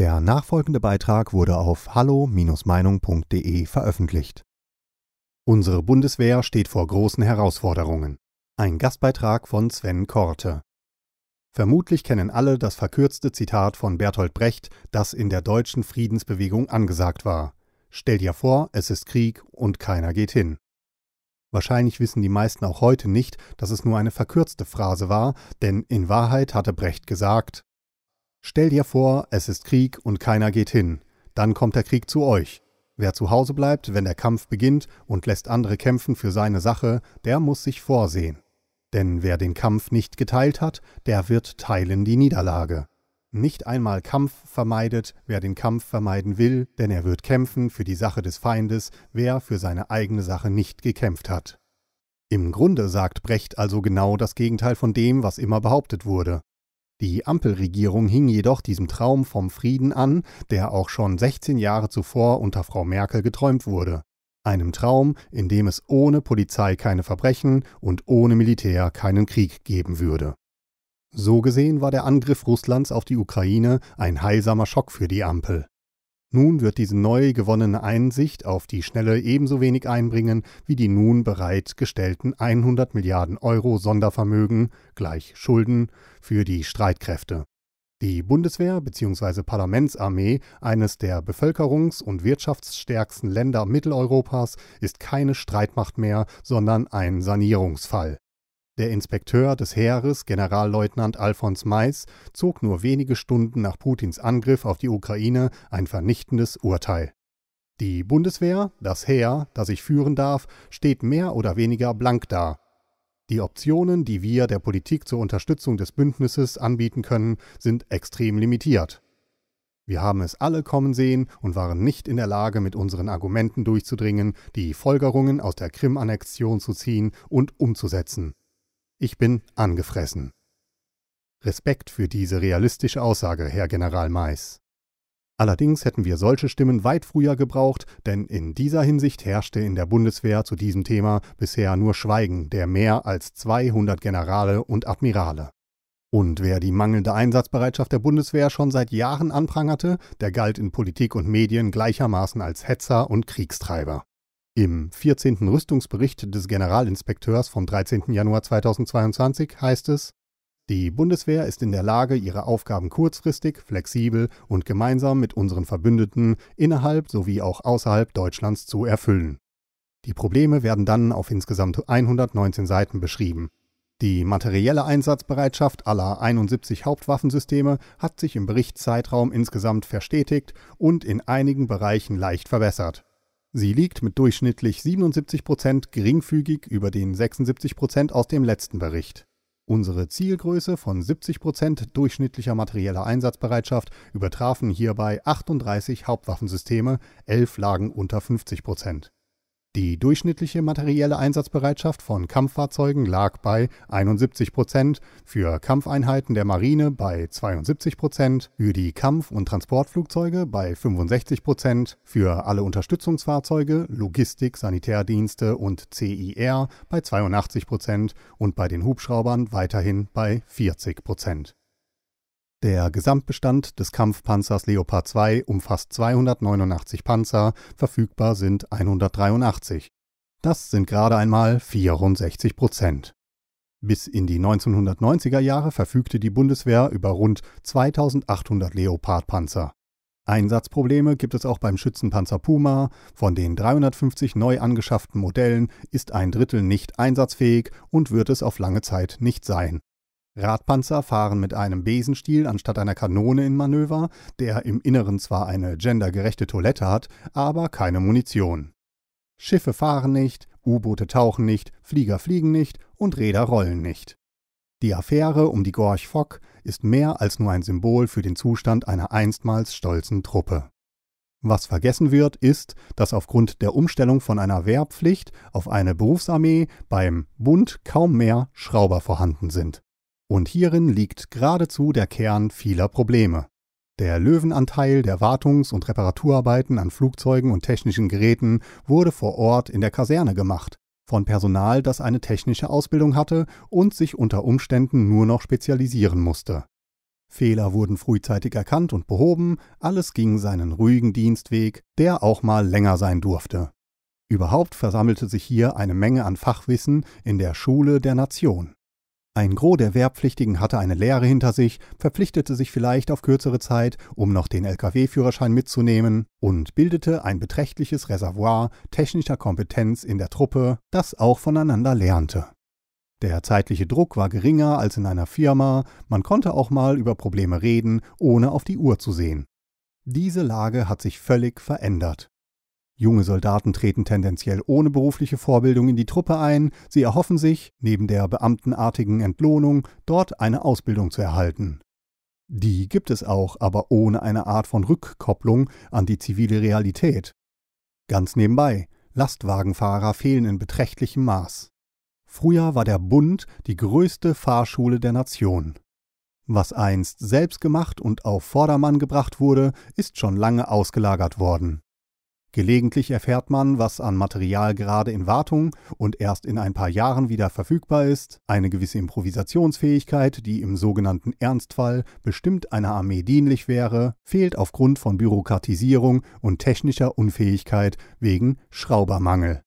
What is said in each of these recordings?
Der nachfolgende Beitrag wurde auf hallo-meinung.de veröffentlicht. Unsere Bundeswehr steht vor großen Herausforderungen. Ein Gastbeitrag von Sven Korte. Vermutlich kennen alle das verkürzte Zitat von Bertolt Brecht, das in der deutschen Friedensbewegung angesagt war. Stell dir vor, es ist Krieg und keiner geht hin. Wahrscheinlich wissen die meisten auch heute nicht, dass es nur eine verkürzte Phrase war, denn in Wahrheit hatte Brecht gesagt, Stell dir vor, es ist Krieg und keiner geht hin. Dann kommt der Krieg zu euch. Wer zu Hause bleibt, wenn der Kampf beginnt und lässt andere kämpfen für seine Sache, der muss sich vorsehen. Denn wer den Kampf nicht geteilt hat, der wird teilen die Niederlage. Nicht einmal Kampf vermeidet, wer den Kampf vermeiden will, denn er wird kämpfen für die Sache des Feindes, wer für seine eigene Sache nicht gekämpft hat. Im Grunde sagt Brecht also genau das Gegenteil von dem, was immer behauptet wurde. Die Ampelregierung hing jedoch diesem Traum vom Frieden an, der auch schon 16 Jahre zuvor unter Frau Merkel geträumt wurde. Einem Traum, in dem es ohne Polizei keine Verbrechen und ohne Militär keinen Krieg geben würde. So gesehen war der Angriff Russlands auf die Ukraine ein heilsamer Schock für die Ampel. Nun wird diese neu gewonnene Einsicht auf die Schnelle ebenso wenig einbringen wie die nun bereitgestellten 100 Milliarden Euro Sondervermögen gleich Schulden für die Streitkräfte. Die Bundeswehr bzw. Parlamentsarmee eines der bevölkerungs- und wirtschaftsstärksten Länder Mitteleuropas ist keine Streitmacht mehr, sondern ein Sanierungsfall. Der Inspekteur des Heeres, Generalleutnant Alfons Mais, zog nur wenige Stunden nach Putins Angriff auf die Ukraine ein vernichtendes Urteil. Die Bundeswehr, das Heer, das ich führen darf, steht mehr oder weniger blank da. Die Optionen, die wir der Politik zur Unterstützung des Bündnisses anbieten können, sind extrem limitiert. Wir haben es alle kommen sehen und waren nicht in der Lage, mit unseren Argumenten durchzudringen, die Folgerungen aus der Krim-Annexion zu ziehen und umzusetzen. Ich bin angefressen. Respekt für diese realistische Aussage, Herr General Mais. Allerdings hätten wir solche Stimmen weit früher gebraucht, denn in dieser Hinsicht herrschte in der Bundeswehr zu diesem Thema bisher nur Schweigen der mehr als 200 Generale und Admirale. Und wer die mangelnde Einsatzbereitschaft der Bundeswehr schon seit Jahren anprangerte, der galt in Politik und Medien gleichermaßen als Hetzer und Kriegstreiber. Im 14. Rüstungsbericht des Generalinspekteurs vom 13. Januar 2022 heißt es, die Bundeswehr ist in der Lage, ihre Aufgaben kurzfristig, flexibel und gemeinsam mit unseren Verbündeten innerhalb sowie auch außerhalb Deutschlands zu erfüllen. Die Probleme werden dann auf insgesamt 119 Seiten beschrieben. Die materielle Einsatzbereitschaft aller 71 Hauptwaffensysteme hat sich im Berichtszeitraum insgesamt verstetigt und in einigen Bereichen leicht verbessert. Sie liegt mit durchschnittlich 77 Prozent geringfügig über den 76 Prozent aus dem letzten Bericht. Unsere Zielgröße von 70 Prozent durchschnittlicher materieller Einsatzbereitschaft übertrafen hierbei 38 Hauptwaffensysteme, 11 lagen unter 50 Prozent. Die durchschnittliche materielle Einsatzbereitschaft von Kampffahrzeugen lag bei 71 Prozent, für Kampfeinheiten der Marine bei 72 Prozent, für die Kampf- und Transportflugzeuge bei 65 Prozent, für alle Unterstützungsfahrzeuge, Logistik, Sanitärdienste und CIR bei 82 Prozent und bei den Hubschraubern weiterhin bei 40 Prozent. Der Gesamtbestand des Kampfpanzers Leopard 2 umfasst 289 Panzer, verfügbar sind 183. Das sind gerade einmal 64 Prozent. Bis in die 1990er Jahre verfügte die Bundeswehr über rund 2800 Leopard-Panzer. Einsatzprobleme gibt es auch beim Schützenpanzer Puma. Von den 350 neu angeschafften Modellen ist ein Drittel nicht einsatzfähig und wird es auf lange Zeit nicht sein. Radpanzer fahren mit einem Besenstiel anstatt einer Kanone in Manöver, der im Inneren zwar eine gendergerechte Toilette hat, aber keine Munition. Schiffe fahren nicht, U-Boote tauchen nicht, Flieger fliegen nicht und Räder rollen nicht. Die Affäre um die Gorch Fock ist mehr als nur ein Symbol für den Zustand einer einstmals stolzen Truppe. Was vergessen wird, ist, dass aufgrund der Umstellung von einer Wehrpflicht auf eine Berufsarmee beim Bund kaum mehr Schrauber vorhanden sind. Und hierin liegt geradezu der Kern vieler Probleme. Der Löwenanteil der Wartungs- und Reparaturarbeiten an Flugzeugen und technischen Geräten wurde vor Ort in der Kaserne gemacht, von Personal, das eine technische Ausbildung hatte und sich unter Umständen nur noch spezialisieren musste. Fehler wurden frühzeitig erkannt und behoben, alles ging seinen ruhigen Dienstweg, der auch mal länger sein durfte. Überhaupt versammelte sich hier eine Menge an Fachwissen in der Schule der Nation. Ein Gros der Wehrpflichtigen hatte eine Lehre hinter sich, verpflichtete sich vielleicht auf kürzere Zeit, um noch den Lkw-Führerschein mitzunehmen und bildete ein beträchtliches Reservoir technischer Kompetenz in der Truppe, das auch voneinander lernte. Der zeitliche Druck war geringer als in einer Firma, man konnte auch mal über Probleme reden, ohne auf die Uhr zu sehen. Diese Lage hat sich völlig verändert. Junge Soldaten treten tendenziell ohne berufliche Vorbildung in die Truppe ein, sie erhoffen sich, neben der beamtenartigen Entlohnung, dort eine Ausbildung zu erhalten. Die gibt es auch, aber ohne eine Art von Rückkopplung an die zivile Realität. Ganz nebenbei, Lastwagenfahrer fehlen in beträchtlichem Maß. Früher war der Bund die größte Fahrschule der Nation. Was einst selbst gemacht und auf Vordermann gebracht wurde, ist schon lange ausgelagert worden. Gelegentlich erfährt man, was an Material gerade in Wartung und erst in ein paar Jahren wieder verfügbar ist, eine gewisse Improvisationsfähigkeit, die im sogenannten Ernstfall bestimmt einer Armee dienlich wäre, fehlt aufgrund von Bürokratisierung und technischer Unfähigkeit wegen Schraubermangel.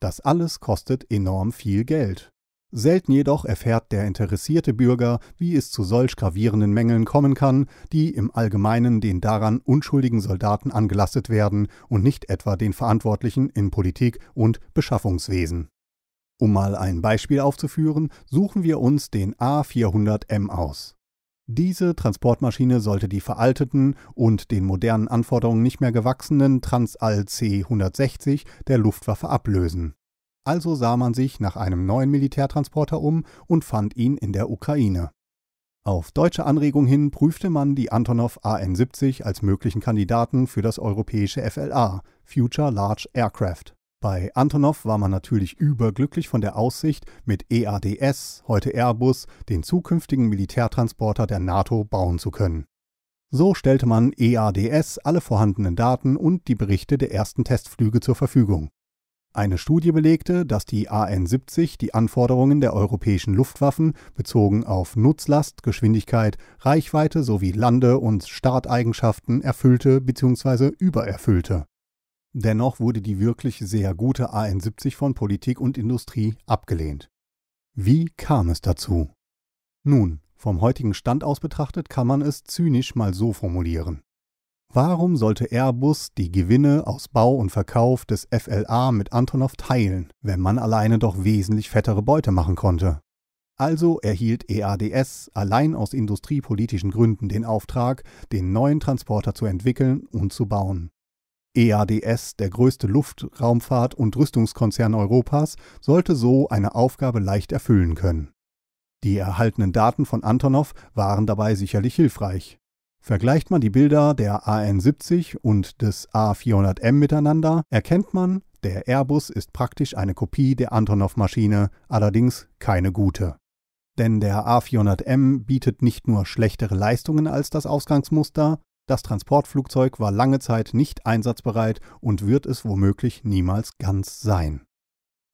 Das alles kostet enorm viel Geld. Selten jedoch erfährt der interessierte Bürger, wie es zu solch gravierenden Mängeln kommen kann, die im Allgemeinen den daran unschuldigen Soldaten angelastet werden und nicht etwa den Verantwortlichen in Politik und Beschaffungswesen. Um mal ein Beispiel aufzuführen, suchen wir uns den A400M aus. Diese Transportmaschine sollte die veralteten und den modernen Anforderungen nicht mehr gewachsenen Transall C-160 der Luftwaffe ablösen. Also sah man sich nach einem neuen Militärtransporter um und fand ihn in der Ukraine. Auf deutsche Anregung hin prüfte man die Antonov AN-70 als möglichen Kandidaten für das europäische FLA, Future Large Aircraft. Bei Antonov war man natürlich überglücklich von der Aussicht, mit EADS, heute Airbus, den zukünftigen Militärtransporter der NATO bauen zu können. So stellte man EADS alle vorhandenen Daten und die Berichte der ersten Testflüge zur Verfügung. Eine Studie belegte, dass die AN-70 die Anforderungen der europäischen Luftwaffen bezogen auf Nutzlast, Geschwindigkeit, Reichweite sowie Lande- und Starteigenschaften erfüllte bzw. übererfüllte. Dennoch wurde die wirklich sehr gute AN70 von Politik und Industrie abgelehnt. Wie kam es dazu? Nun, vom heutigen Stand aus betrachtet kann man es zynisch mal so formulieren. Warum sollte Airbus die Gewinne aus Bau und Verkauf des FLA mit Antonov teilen, wenn man alleine doch wesentlich fettere Beute machen konnte? Also erhielt EADS allein aus industriepolitischen Gründen den Auftrag, den neuen Transporter zu entwickeln und zu bauen. EADS, der größte Luftraumfahrt- und Rüstungskonzern Europas, sollte so eine Aufgabe leicht erfüllen können. Die erhaltenen Daten von Antonov waren dabei sicherlich hilfreich. Vergleicht man die Bilder der AN70 und des A400M miteinander, erkennt man, der Airbus ist praktisch eine Kopie der Antonov-Maschine, allerdings keine gute. Denn der A400M bietet nicht nur schlechtere Leistungen als das Ausgangsmuster, das Transportflugzeug war lange Zeit nicht einsatzbereit und wird es womöglich niemals ganz sein.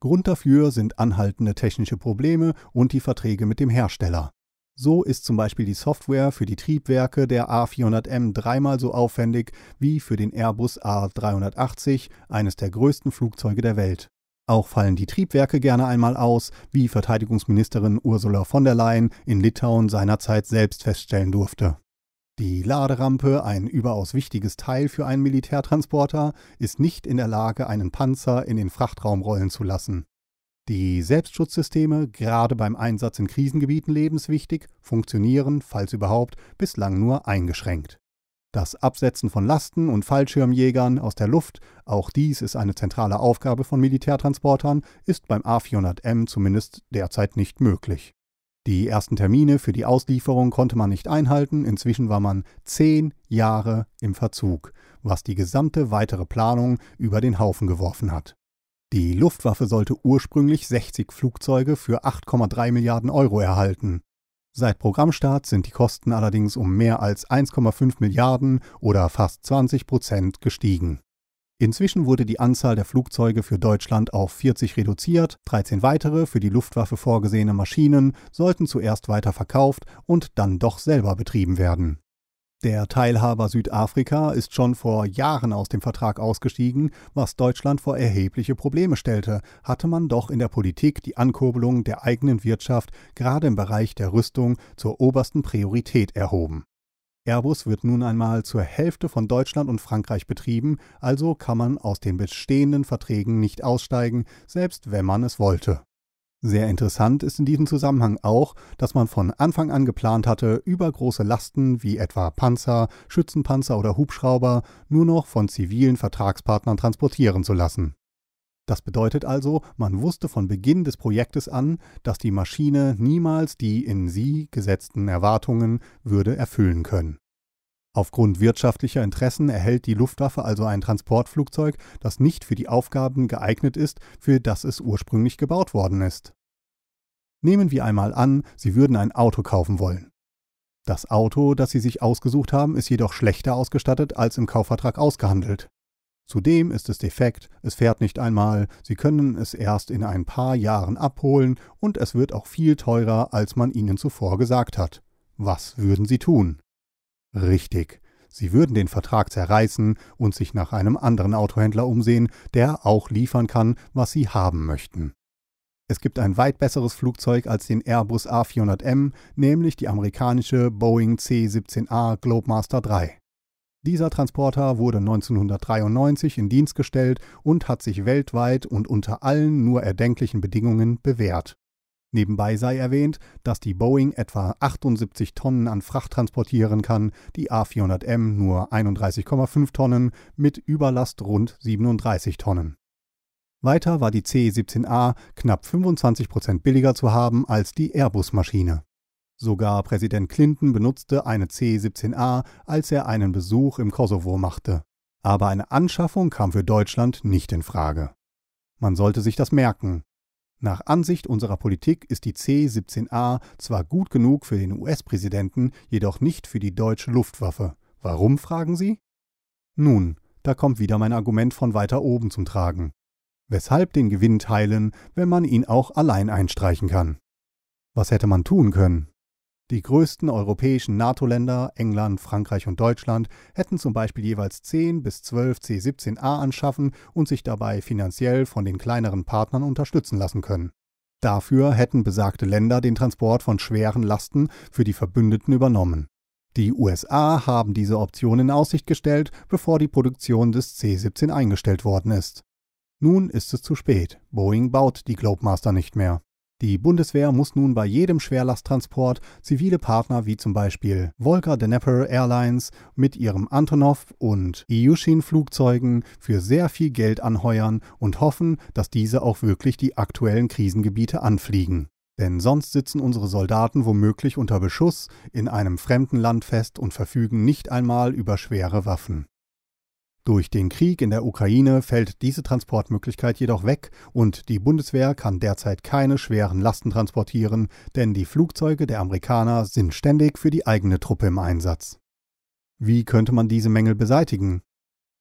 Grund dafür sind anhaltende technische Probleme und die Verträge mit dem Hersteller. So ist zum Beispiel die Software für die Triebwerke der A400M dreimal so aufwendig wie für den Airbus A380, eines der größten Flugzeuge der Welt. Auch fallen die Triebwerke gerne einmal aus, wie Verteidigungsministerin Ursula von der Leyen in Litauen seinerzeit selbst feststellen durfte. Die Laderampe, ein überaus wichtiges Teil für einen Militärtransporter, ist nicht in der Lage, einen Panzer in den Frachtraum rollen zu lassen. Die Selbstschutzsysteme, gerade beim Einsatz in Krisengebieten lebenswichtig, funktionieren, falls überhaupt, bislang nur eingeschränkt. Das Absetzen von Lasten und Fallschirmjägern aus der Luft, auch dies ist eine zentrale Aufgabe von Militärtransportern, ist beim A400M zumindest derzeit nicht möglich. Die ersten Termine für die Auslieferung konnte man nicht einhalten, inzwischen war man zehn Jahre im Verzug, was die gesamte weitere Planung über den Haufen geworfen hat. Die Luftwaffe sollte ursprünglich 60 Flugzeuge für 8,3 Milliarden Euro erhalten. Seit Programmstart sind die Kosten allerdings um mehr als 1,5 Milliarden oder fast 20 Prozent gestiegen. Inzwischen wurde die Anzahl der Flugzeuge für Deutschland auf 40 reduziert, 13 weitere für die Luftwaffe vorgesehene Maschinen sollten zuerst weiter verkauft und dann doch selber betrieben werden. Der Teilhaber Südafrika ist schon vor Jahren aus dem Vertrag ausgestiegen, was Deutschland vor erhebliche Probleme stellte, hatte man doch in der Politik die Ankurbelung der eigenen Wirtschaft gerade im Bereich der Rüstung zur obersten Priorität erhoben. Airbus wird nun einmal zur Hälfte von Deutschland und Frankreich betrieben, also kann man aus den bestehenden Verträgen nicht aussteigen, selbst wenn man es wollte. Sehr interessant ist in diesem Zusammenhang auch, dass man von Anfang an geplant hatte, übergroße Lasten wie etwa Panzer, Schützenpanzer oder Hubschrauber nur noch von zivilen Vertragspartnern transportieren zu lassen. Das bedeutet also, man wusste von Beginn des Projektes an, dass die Maschine niemals die in sie gesetzten Erwartungen würde erfüllen können. Aufgrund wirtschaftlicher Interessen erhält die Luftwaffe also ein Transportflugzeug, das nicht für die Aufgaben geeignet ist, für das es ursprünglich gebaut worden ist. Nehmen wir einmal an, Sie würden ein Auto kaufen wollen. Das Auto, das Sie sich ausgesucht haben, ist jedoch schlechter ausgestattet als im Kaufvertrag ausgehandelt. Zudem ist es defekt, es fährt nicht einmal, Sie können es erst in ein paar Jahren abholen und es wird auch viel teurer, als man Ihnen zuvor gesagt hat. Was würden Sie tun? Richtig. Sie würden den Vertrag zerreißen und sich nach einem anderen Autohändler umsehen, der auch liefern kann, was Sie haben möchten. Es gibt ein weit besseres Flugzeug als den Airbus A400M, nämlich die amerikanische Boeing C-17A Globemaster III. Dieser Transporter wurde 1993 in Dienst gestellt und hat sich weltweit und unter allen nur erdenklichen Bedingungen bewährt. Nebenbei sei erwähnt, dass die Boeing etwa 78 Tonnen an Fracht transportieren kann, die A400M nur 31,5 Tonnen mit Überlast rund 37 Tonnen. Weiter war die C-17A knapp 25 Prozent billiger zu haben als die Airbus-Maschine. Sogar Präsident Clinton benutzte eine C-17A, als er einen Besuch im Kosovo machte. Aber eine Anschaffung kam für Deutschland nicht in Frage. Man sollte sich das merken. Nach Ansicht unserer Politik ist die C-17A zwar gut genug für den US-Präsidenten, jedoch nicht für die deutsche Luftwaffe. Warum, fragen Sie? Nun, da kommt wieder mein Argument von weiter oben zum Tragen. Weshalb den Gewinn teilen, wenn man ihn auch allein einstreichen kann? Was hätte man tun können? Die größten europäischen NATO-Länder, England, Frankreich und Deutschland, hätten zum Beispiel jeweils 10 bis 12 C-17A anschaffen und sich dabei finanziell von den kleineren Partnern unterstützen lassen können. Dafür hätten besagte Länder den Transport von schweren Lasten für die Verbündeten übernommen. Die USA haben diese Option in Aussicht gestellt, bevor die Produktion des C-17 eingestellt worden ist. Nun ist es zu spät. Boeing baut die Globemaster nicht mehr. Die Bundeswehr muss nun bei jedem Schwerlasttransport zivile Partner wie zum Beispiel Volker Dnepr Airlines mit ihrem Antonov und Ilyushin Flugzeugen für sehr viel Geld anheuern und hoffen, dass diese auch wirklich die aktuellen Krisengebiete anfliegen. Denn sonst sitzen unsere Soldaten womöglich unter Beschuss in einem fremden Land fest und verfügen nicht einmal über schwere Waffen. Durch den Krieg in der Ukraine fällt diese Transportmöglichkeit jedoch weg und die Bundeswehr kann derzeit keine schweren Lasten transportieren, denn die Flugzeuge der Amerikaner sind ständig für die eigene Truppe im Einsatz. Wie könnte man diese Mängel beseitigen?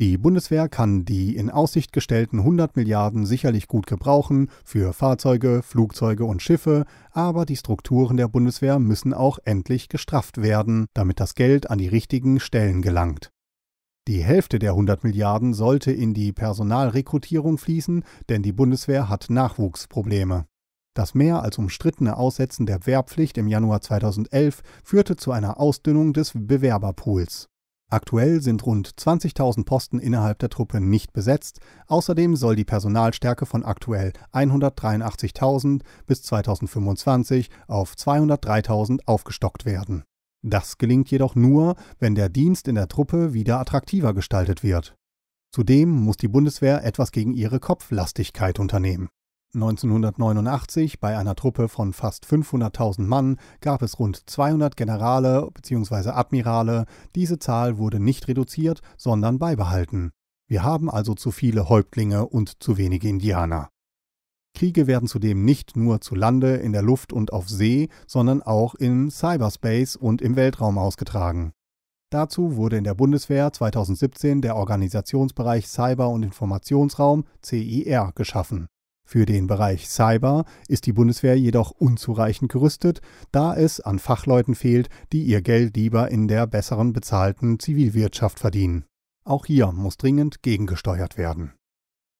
Die Bundeswehr kann die in Aussicht gestellten 100 Milliarden sicherlich gut gebrauchen für Fahrzeuge, Flugzeuge und Schiffe, aber die Strukturen der Bundeswehr müssen auch endlich gestrafft werden, damit das Geld an die richtigen Stellen gelangt. Die Hälfte der 100 Milliarden sollte in die Personalrekrutierung fließen, denn die Bundeswehr hat Nachwuchsprobleme. Das mehr als umstrittene Aussetzen der Wehrpflicht im Januar 2011 führte zu einer Ausdünnung des Bewerberpools. Aktuell sind rund 20.000 Posten innerhalb der Truppe nicht besetzt. Außerdem soll die Personalstärke von aktuell 183.000 bis 2025 auf 203.000 aufgestockt werden. Das gelingt jedoch nur, wenn der Dienst in der Truppe wieder attraktiver gestaltet wird. Zudem muss die Bundeswehr etwas gegen ihre Kopflastigkeit unternehmen. 1989 bei einer Truppe von fast 500.000 Mann gab es rund 200 Generale bzw. Admirale. Diese Zahl wurde nicht reduziert, sondern beibehalten. Wir haben also zu viele Häuptlinge und zu wenige Indianer. Kriege werden zudem nicht nur zu Lande, in der Luft und auf See, sondern auch in Cyberspace und im Weltraum ausgetragen. Dazu wurde in der Bundeswehr 2017 der Organisationsbereich Cyber- und Informationsraum CIR geschaffen. Für den Bereich Cyber ist die Bundeswehr jedoch unzureichend gerüstet, da es an Fachleuten fehlt, die ihr Geld lieber in der besseren bezahlten Zivilwirtschaft verdienen. Auch hier muss dringend gegengesteuert werden.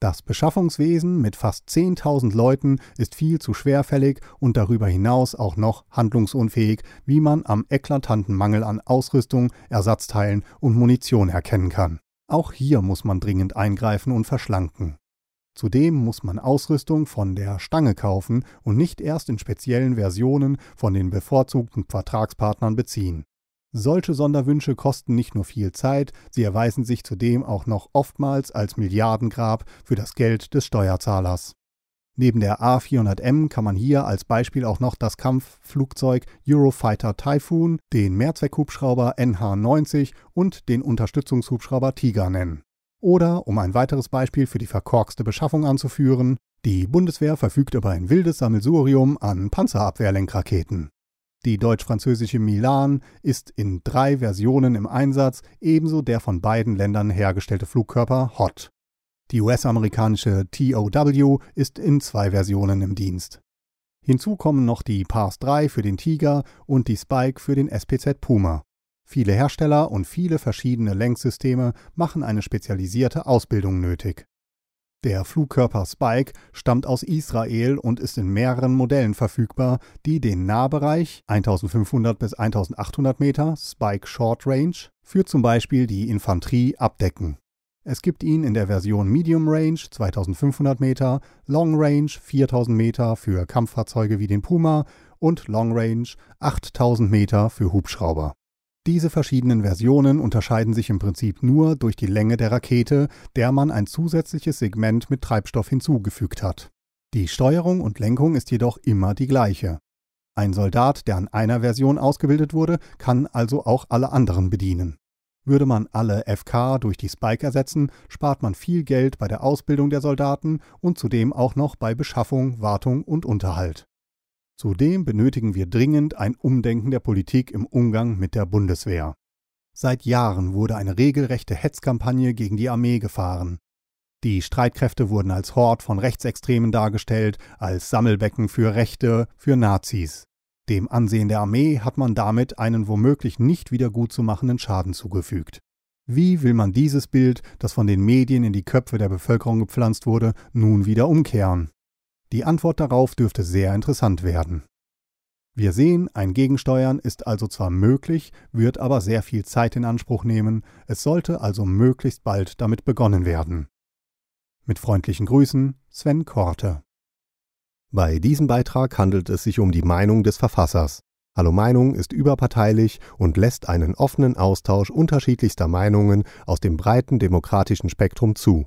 Das Beschaffungswesen mit fast 10.000 Leuten ist viel zu schwerfällig und darüber hinaus auch noch handlungsunfähig, wie man am eklatanten Mangel an Ausrüstung, Ersatzteilen und Munition erkennen kann. Auch hier muss man dringend eingreifen und verschlanken. Zudem muss man Ausrüstung von der Stange kaufen und nicht erst in speziellen Versionen von den bevorzugten Vertragspartnern beziehen. Solche Sonderwünsche kosten nicht nur viel Zeit, sie erweisen sich zudem auch noch oftmals als Milliardengrab für das Geld des Steuerzahlers. Neben der A400M kann man hier als Beispiel auch noch das Kampfflugzeug Eurofighter Typhoon, den Mehrzweckhubschrauber NH90 und den Unterstützungshubschrauber Tiger nennen. Oder, um ein weiteres Beispiel für die verkorkste Beschaffung anzuführen, die Bundeswehr verfügt über ein wildes Sammelsurium an Panzerabwehrlenkraketen. Die deutsch-französische Milan ist in drei Versionen im Einsatz, ebenso der von beiden Ländern hergestellte Flugkörper HOT. Die US-amerikanische TOW ist in zwei Versionen im Dienst. Hinzu kommen noch die Pars 3 für den Tiger und die Spike für den SPZ Puma. Viele Hersteller und viele verschiedene Lenksysteme machen eine spezialisierte Ausbildung nötig. Der Flugkörper Spike stammt aus Israel und ist in mehreren Modellen verfügbar, die den Nahbereich 1500 bis 1800 Meter Spike Short Range für zum Beispiel die Infanterie abdecken. Es gibt ihn in der Version Medium Range 2500 Meter, Long Range 4000 Meter für Kampffahrzeuge wie den Puma und Long Range 8000 Meter für Hubschrauber. Diese verschiedenen Versionen unterscheiden sich im Prinzip nur durch die Länge der Rakete, der man ein zusätzliches Segment mit Treibstoff hinzugefügt hat. Die Steuerung und Lenkung ist jedoch immer die gleiche. Ein Soldat, der an einer Version ausgebildet wurde, kann also auch alle anderen bedienen. Würde man alle FK durch die Spike ersetzen, spart man viel Geld bei der Ausbildung der Soldaten und zudem auch noch bei Beschaffung, Wartung und Unterhalt. Zudem benötigen wir dringend ein Umdenken der Politik im Umgang mit der Bundeswehr. Seit Jahren wurde eine regelrechte Hetzkampagne gegen die Armee gefahren. Die Streitkräfte wurden als Hort von Rechtsextremen dargestellt, als Sammelbecken für Rechte, für Nazis. Dem Ansehen der Armee hat man damit einen womöglich nicht wieder gut zu machenden Schaden zugefügt. Wie will man dieses Bild, das von den Medien in die Köpfe der Bevölkerung gepflanzt wurde, nun wieder umkehren? Die Antwort darauf dürfte sehr interessant werden. Wir sehen, ein Gegensteuern ist also zwar möglich, wird aber sehr viel Zeit in Anspruch nehmen, es sollte also möglichst bald damit begonnen werden. Mit freundlichen Grüßen, Sven Korte. Bei diesem Beitrag handelt es sich um die Meinung des Verfassers. Hallo Meinung ist überparteilich und lässt einen offenen Austausch unterschiedlichster Meinungen aus dem breiten demokratischen Spektrum zu.